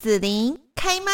紫琳开麦。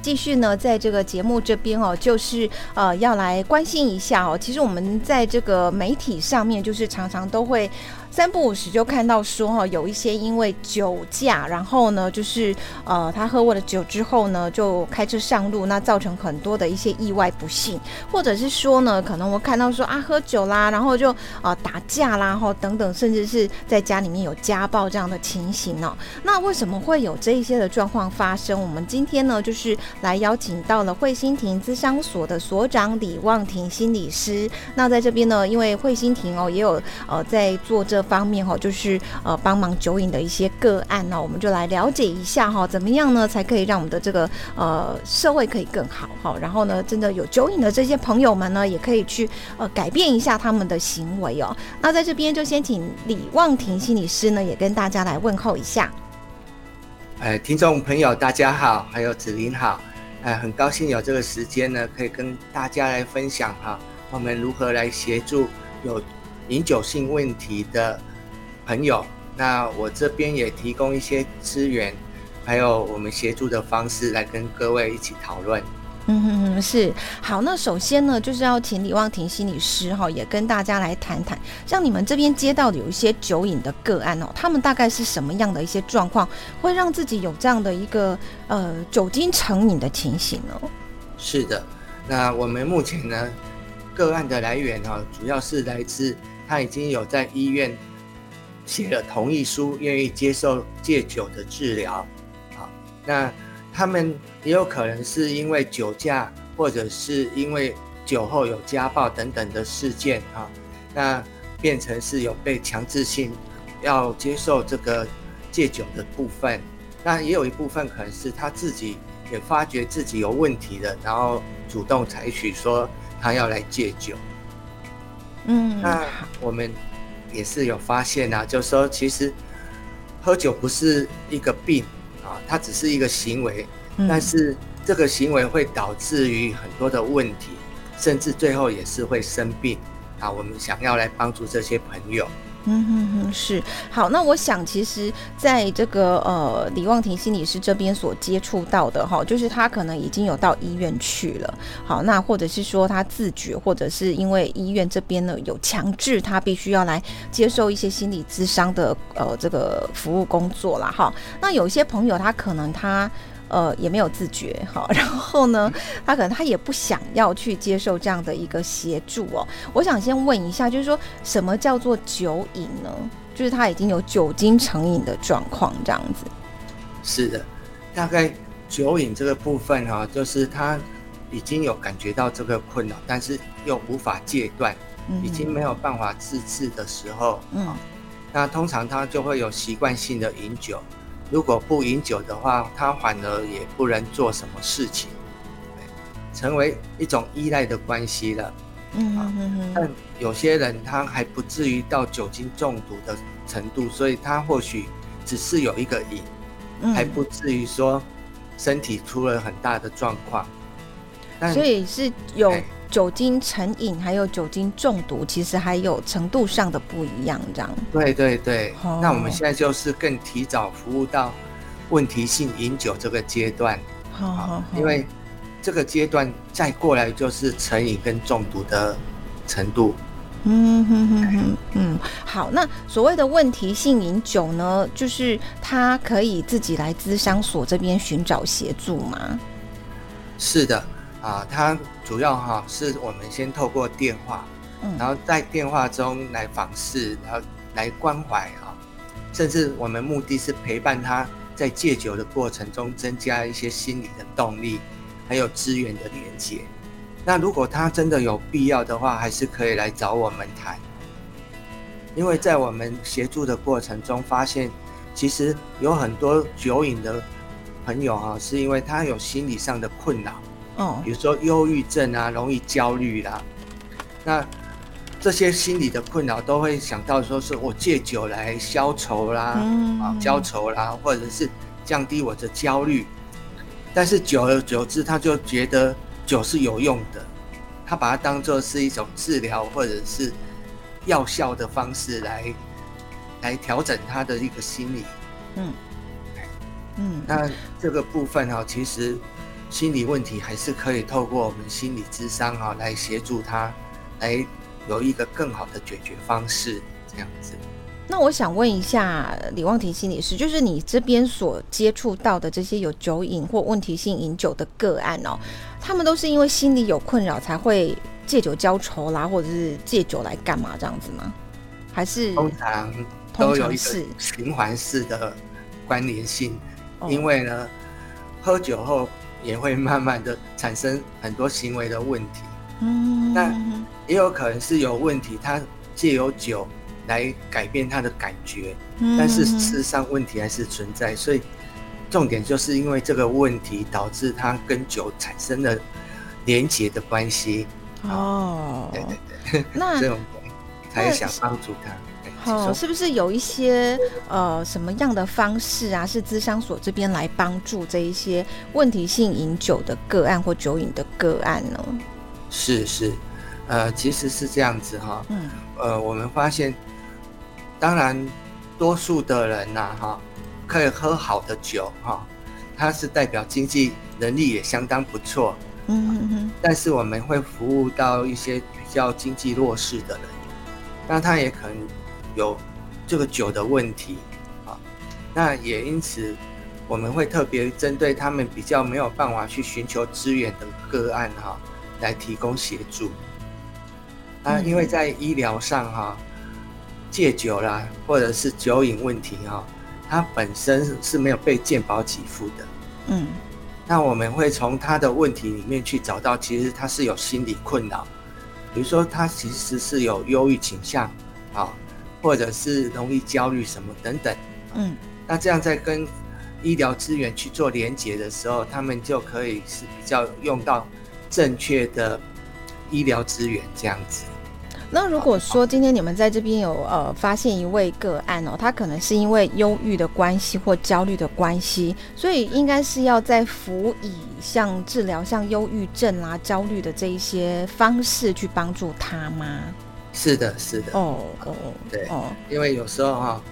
继续呢，在这个节目这边哦，就是呃要来关心一下哦。其实我们在这个媒体上面，就是常常都会。三不五时就看到说哈，有一些因为酒驾，然后呢，就是呃，他喝过了酒之后呢，就开车上路，那造成很多的一些意外不幸，或者是说呢，可能我看到说啊，喝酒啦，然后就呃打架啦，哈等等，甚至是在家里面有家暴这样的情形哦。那为什么会有这一些的状况发生？我们今天呢，就是来邀请到了慧心亭资商所的所长李望婷心理师。那在这边呢，因为慧心亭哦，也有呃在做这。方面哈，就是呃帮忙酒瘾的一些个案呢，我们就来了解一下哈，怎么样呢才可以让我们的这个呃社会可以更好哈？然后呢，真的有酒瘾的这些朋友们呢，也可以去呃改变一下他们的行为哦。那在这边就先请李望婷心理师呢，也跟大家来问候一下。哎，听众朋友大家好，还有子琳好，哎，很高兴有这个时间呢，可以跟大家来分享哈，我们如何来协助有。饮酒性问题的朋友，那我这边也提供一些资源，还有我们协助的方式来跟各位一起讨论。嗯哼哼，是好。那首先呢，就是要请李望婷心理师哈，也跟大家来谈谈，像你们这边接到的有一些酒瘾的个案哦，他们大概是什么样的一些状况，会让自己有这样的一个呃酒精成瘾的情形呢？是的，那我们目前呢个案的来源啊，主要是来自。他已经有在医院写了同意书，愿意接受戒酒的治疗。好，那他们也有可能是因为酒驾，或者是因为酒后有家暴等等的事件啊，那变成是有被强制性要接受这个戒酒的部分。那也有一部分可能是他自己也发觉自己有问题了，然后主动采取说他要来戒酒。嗯，那我们也是有发现啊，就是说其实喝酒不是一个病啊，它只是一个行为，但是这个行为会导致于很多的问题，甚至最后也是会生病啊。我们想要来帮助这些朋友。嗯哼哼，是好。那我想，其实在这个呃李望婷心理师这边所接触到的哈，就是他可能已经有到医院去了。好，那或者是说他自觉，或者是因为医院这边呢有强制他必须要来接受一些心理咨商的呃这个服务工作啦。哈。那有一些朋友他可能他。呃，也没有自觉，哈，然后呢，他可能他也不想要去接受这样的一个协助哦。我想先问一下，就是说什么叫做酒瘾呢？就是他已经有酒精成瘾的状况，这样子。是的，大概酒瘾这个部分哈，就是他已经有感觉到这个困扰，但是又无法戒断，已经没有办法自制的时候，嗯，那通常他就会有习惯性的饮酒。如果不饮酒的话，他反而也不能做什么事情，成为一种依赖的关系了。嗯嗯嗯。但有些人他还不至于到酒精中毒的程度，所以他或许只是有一个瘾，还不至于说身体出了很大的状况。所以是有。酒精成瘾还有酒精中毒，其实还有程度上的不一样，这样。对对对，那我们现在就是更提早服务到问题性饮酒这个阶段，好因为这个阶段再过来就是成瘾跟中毒的程度。嗯哼哼哼，嗯，好，那所谓的问题性饮酒呢，就是他可以自己来资商所这边寻找协助吗？是的。啊，它主要哈是我们先透过电话，嗯，然后在电话中来访视，然后来关怀啊，甚至我们目的是陪伴他在戒酒的过程中，增加一些心理的动力，还有资源的连接。那如果他真的有必要的话，还是可以来找我们谈，因为在我们协助的过程中，发现其实有很多酒瘾的朋友啊，是因为他有心理上的困扰。哦，比如说忧郁症啊，容易焦虑啦，那这些心理的困扰都会想到说是我戒酒来消愁啦，嗯。啊，消愁啦，或者是降低我的焦虑。但是久而久之，他就觉得酒是有用的，他把它当做是一种治疗或者是药效的方式来来调整他的一个心理。嗯。嗯，那这个部分哈、其实心理问题还是可以透过我们心理智商哈、来协助他，来有一个更好的解决方式，这样子。那我想问一下李望婷心理师，就是你这边所接触到的这些有酒瘾或问题性饮酒的个案哦，他们都是因为心理有困扰才会借酒浇愁啦，或者是借酒来干嘛这样子吗？还是通常都有一个循环式的关联性，哦因为呢，喝酒后也会慢慢的产生很多行为的问题，嗯。那也有可能是有问题，他借由酒来改变他的感觉，嗯。但是事实上问题还是存在，所以重点就是因为这个问题导致他跟酒产生了连结的关系，哦，对对对，那这种才想帮助他。哦，是不是有一些呃什么样的方式啊，是资商所这边来帮助这一些问题性饮酒的个案或酒瘾的个案呢？是是，呃，其实是这样子哈，嗯。呃，我们发现，当然，多数的人呐、哈，可以喝好的酒哈，它是代表经济能力也相当不错，嗯嗯嗯。但是我们会服务到一些比较经济弱势的人，那他也可能有这个酒的问题啊，那也因此我们会特别针对他们比较没有办法去寻求资源的个案哈、来提供协助。啊，嗯因为在医疗上哈、戒酒啦，或者是酒瘾问题哈、它本身是没有被健保给付的。嗯那我们会从他的问题里面去找到，其实他是有心理困扰，比如说他其实是有忧郁倾向，啊，或者是容易焦虑什么等等。嗯那这样在跟医疗资源去做连接的时候，他们就可以是比较用到正确的医疗资源这样子。那如果说今天你们在这边有呃发现一位个案哦，他可能是因为忧郁的关系或焦虑的关系，所以应该是要在辅以像治疗像忧郁症啦、焦虑的这一些方式去帮助他吗？是的，是的，哦哦对哦，因为有时候哈、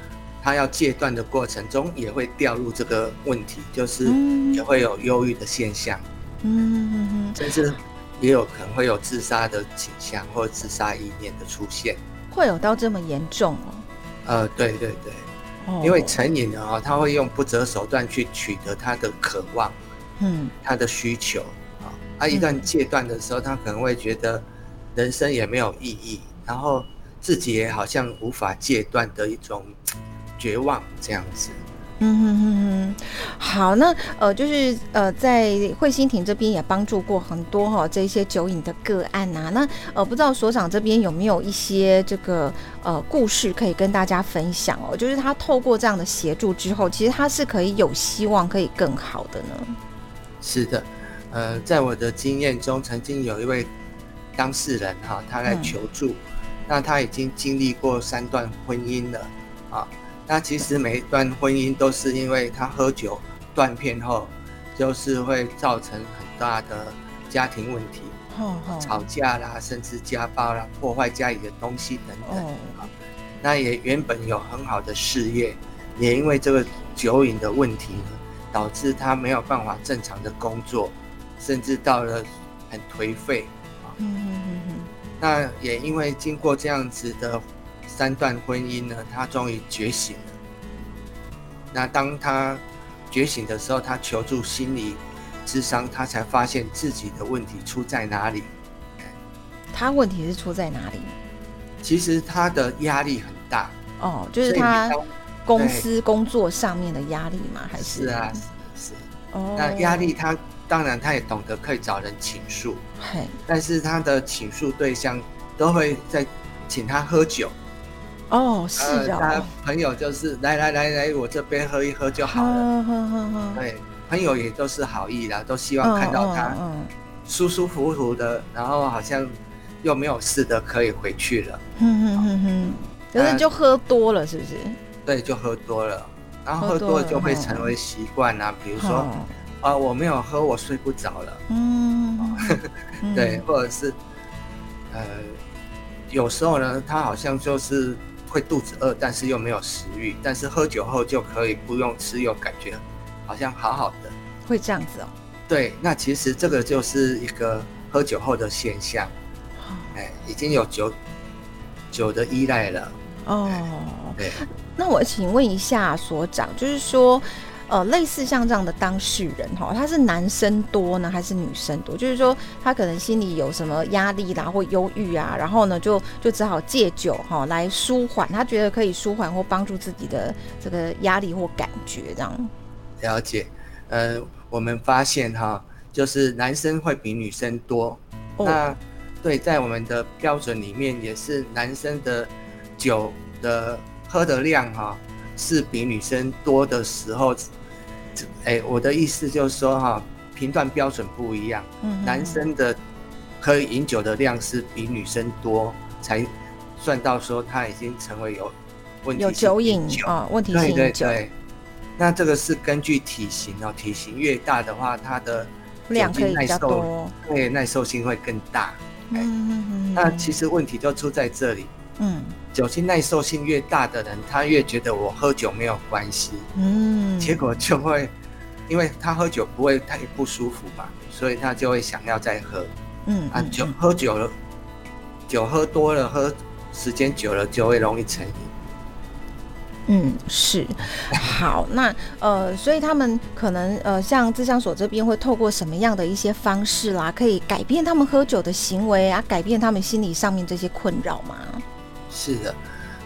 他要戒断的过程中也会掉入这个问题，就是嗯也会有忧郁的现象。嗯嗯嗯，甚至也有可能会有自杀的倾向或自杀意念的出现。会有到这么严重哦？呃，对对对，哦因为成瘾了啊，他会用不择手段去取得他的渴望、嗯他的需求啊。他一旦戒断的时候，他可能会觉得人生也没有意义，然后自己也好像无法戒断的一种绝望这样子。嗯哼哼哼，好，那呃，就是呃，在慧心亭这边也帮助过很多哈、这些酒瘾的个案呐、那呃，不知道所长这边有没有一些这个呃故事可以跟大家分享哦？就是他透过这样的协助之后，其实他是可以有希望可以更好的呢。是的，呃，在我的经验中，曾经有一位当事人哈、他来求助，那他已经经历过三段婚姻了啊。那其实每一段婚姻都是因为他喝酒断片后，就是会造成很大的家庭问题，哦哦吵架啦，甚至家暴啦，破坏家里的东西等等。哦，那也原本有很好的事业，也因为这个酒瘾的问题呢，导致他没有办法正常的工作，甚至到了很颓废。啊那也因为经过这样子的三段婚姻呢，他终于觉醒了。那当他觉醒的时候，他求助心理智商，他才发现自己的问题出在哪里。他问题是出在哪里？其实他的压力很大，哦，就是他公司工作上面的压力吗？还是是啊，是是。哦，那压力他当然他也懂得可以找人倾诉，嘿，但是他的倾诉对象都会在请他喝酒。哦，是呃他哦，朋友就是来来来来，我这边喝一喝就好了。呵呵呵呵对，朋友也都是好意啦，都希望看到他嗯舒舒服服的，然后好像又没有事的可以回去了。嗯哼哼哼，可是就喝多了，是不是？对，就喝多了，然后喝喝多了就会哦成为习惯啊，比如说哦啊、我没有喝，我睡不着了。嗯，嗯对，，或者是呃，有时候呢，他好像就是会肚子饿，但是又没有食欲，但是喝酒后就可以不用吃，又感觉好像好好的，会这样子哦。对，那其实这个就是一个喝酒后的现象，哎，已经有酒酒的依赖了。哦，对。那我请问一下所长，就是说。呃，类似像这样的当事人哈，他是男生多呢，还是女生多？就是说，他可能心里有什么压力啦，或忧郁啊，然后呢，就就只好借酒哈来舒缓，他觉得可以舒缓或帮助自己的这个压力或感觉这样。了解，呃，我们发现哈，就是男生会比女生多。那对，在我们的标准里面，也是男生的酒的喝的量哈，是比女生多的时候。哎，我的意思就是说哈，评断标准不一样。嗯，男生的可以饮酒的量是比女生多，才算到说他已经成为有问题有酒瘾啊，问题性对对对。那这个是根据体型哦，体型越大的话，它的量可以比较多，对，耐受性会更大。嗯嗯嗯。那其实问题就出在这里。嗯。酒精耐受性越大的人，他越觉得我喝酒没有关系。嗯。结果就会。因为他喝酒不会太不舒服嘛，所以他就会想要再喝。嗯，啊，酒喝酒了，酒喝多了，喝时间久了就会容易成瘾。嗯，是。好，那呃，所以他们可能呃，像智商所这边会透过什么样的一些方式啦，可以改变他们喝酒的行为啊，改变他们心理上面这些困扰吗？是的，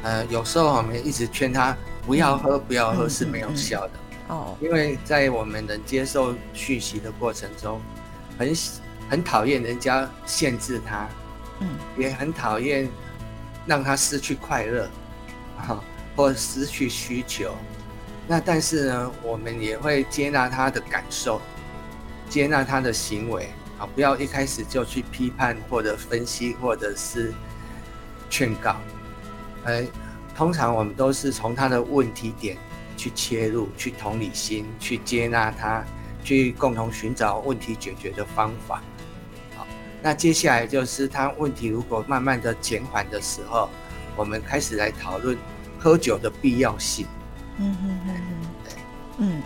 呃，有时候我们一直劝他不要喝，不要喝是没有效的。哦，因为在我们能接受讯息的过程中，很很讨厌人家限制他，嗯，也很讨厌让他失去快乐，啊，或失去需求。那但是呢，我们也会接纳他的感受，接纳他的行为，啊，不要一开始就去批判或者分析或者是劝告。呃，通常我们都是从他的问题点。去切入，去同理心，去接纳他，去共同寻找问题解决的方法。好，那接下来就是他问题如果慢慢的减缓的时候，我们开始来讨论喝酒的必要性。嗯嗯嗯嗯，嗯。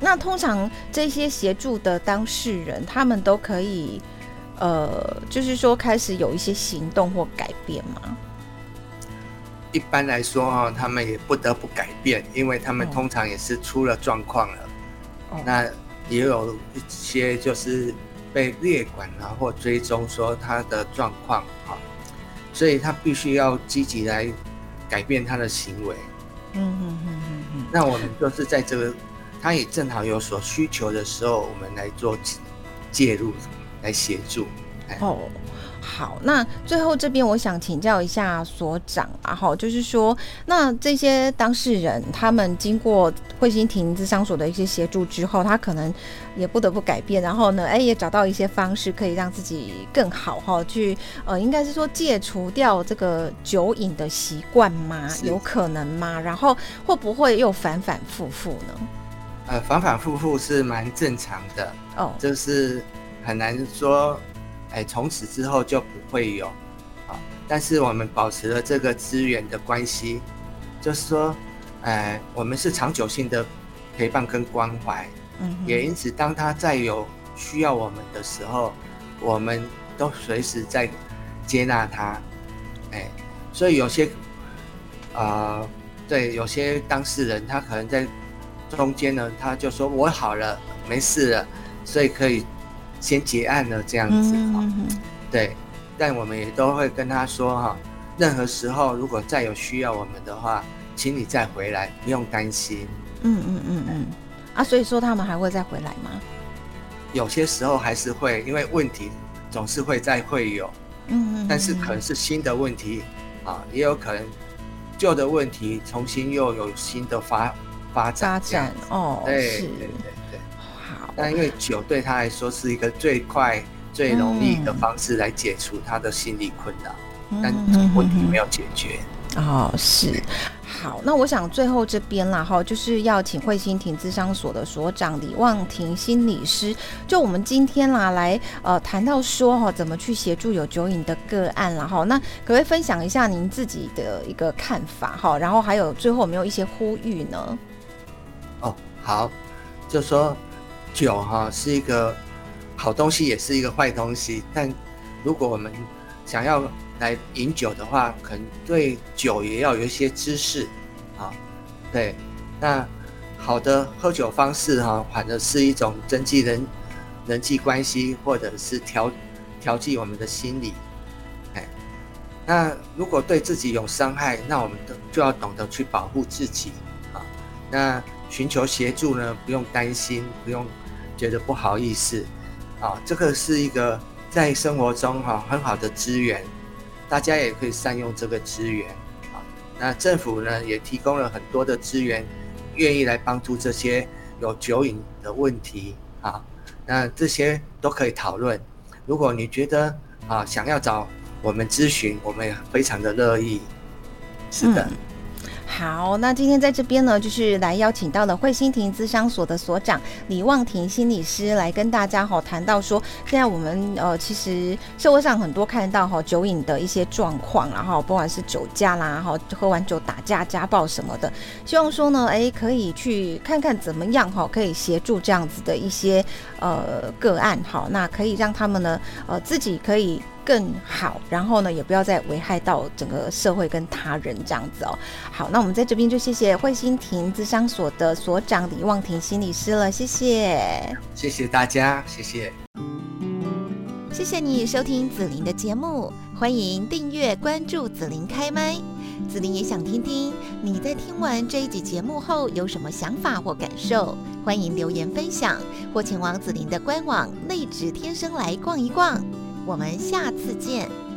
那通常这些协助的当事人，他们都可以，呃，就是说开始有一些行动或改变吗？一般来说哈，他们也不得不改变，因为他们通常也是出了状况了。那也有一些就是被列管啊或追踪说他的状况啊，所以他必须要积极来改变他的行为。嗯嗯嗯嗯嗯。那我们就是在这个他也正好有所需求的时候，我们来做介入，来协助。哦。好，那最后这边我想请教一下所长啊，哈，就是说，那这些当事人他们经过慧心亭智商所的一些协助之后，他可能也不得不改变，然后呢，哎，也找到一些方式可以让自己更好哈，去呃，应该是说戒除掉这个酒瘾的习惯吗？有可能吗？然后会不会又反反复复呢？呃，反反复复是蛮正常的哦，就是很难说。哎，从此之后就不会有，啊，但是我们保持了这个资源的关系，就是说，哎，我们是长久性的陪伴跟关怀，嗯，也因此，当他再有需要我们的时候，我们都随时在接纳他，哎，所以有些，啊，对，有些当事人他可能在中间呢，他就说我好了，没事了，所以可以。先结案了这样子哈，对，但我们也都会跟他说哈，任何时候如果再有需要我们的话，请你再回来，不用担心。嗯嗯嗯嗯，啊，所以说他们还会再回来吗？有些时候还是会，因为问题总是会再会有，嗯嗯，但是可能是新的问题啊，也有可能旧的问题重新又有新的发发展。发展哦，对对对。但因为酒对他来说是一个最快、最容易的方式来解除他的心理困扰，但问题没有解决。哦，是。好，那我想最后这边啦哈，就是要请慧心庭资商所的所长李望庭心理师，就我们今天啦来呃谈到说哈，怎么去协助有酒瘾的个案啦哈，那可不可以分享一下您自己的一个看法哈？然后还有最后有没有一些呼吁呢？哦，好，就说酒哈是一个好东西，也是一个坏东西，但如果我们想要来饮酒的话，可能对酒也要有一些知识，啊，对，那好的喝酒方式哈，反而是一种增进人人际关系，或者是调调剂我们的心理，哎，那如果对自己有伤害，那我们就要懂得去保护自己，啊，那寻求协助呢，不用担心，不用觉得不好意思，啊，这个是一个在生活中哈很好的资源。大家也可以善用这个资源啊。那政府呢也提供了很多的资源，愿意来帮助这些有酒瘾的问题啊。那这些都可以讨论。如果你觉得啊想要找我们咨询，我们也非常的乐意。是的。好，那今天在这边呢，就是来邀请到了慧心庭资商所的所长李望庭心理师来跟大家哈谈到说，现在我们呃其实社会上很多看到哈酒瘾的一些状况，然后不管是酒驾啦，哈喝完酒打架、家暴什么的，希望说呢，哎可以去看看怎么样哈，可以协助这样子的一些呃个案，好，那可以让他们呢呃自己可以。更好，然后呢，也不要再危害到整个社会跟他人这样子哦。好，那我们在这边就谢谢慧心亭智商所的所长李望庭心理师了，谢谢，谢谢大家，谢谢，谢谢你收听紫琳的节目，欢迎订阅关注紫琳开麦。紫琳也想听听你在听完这一集节目后有什么想法或感受，欢迎留言分享或前往紫琳的官网内指天生来逛一逛。我们下次见。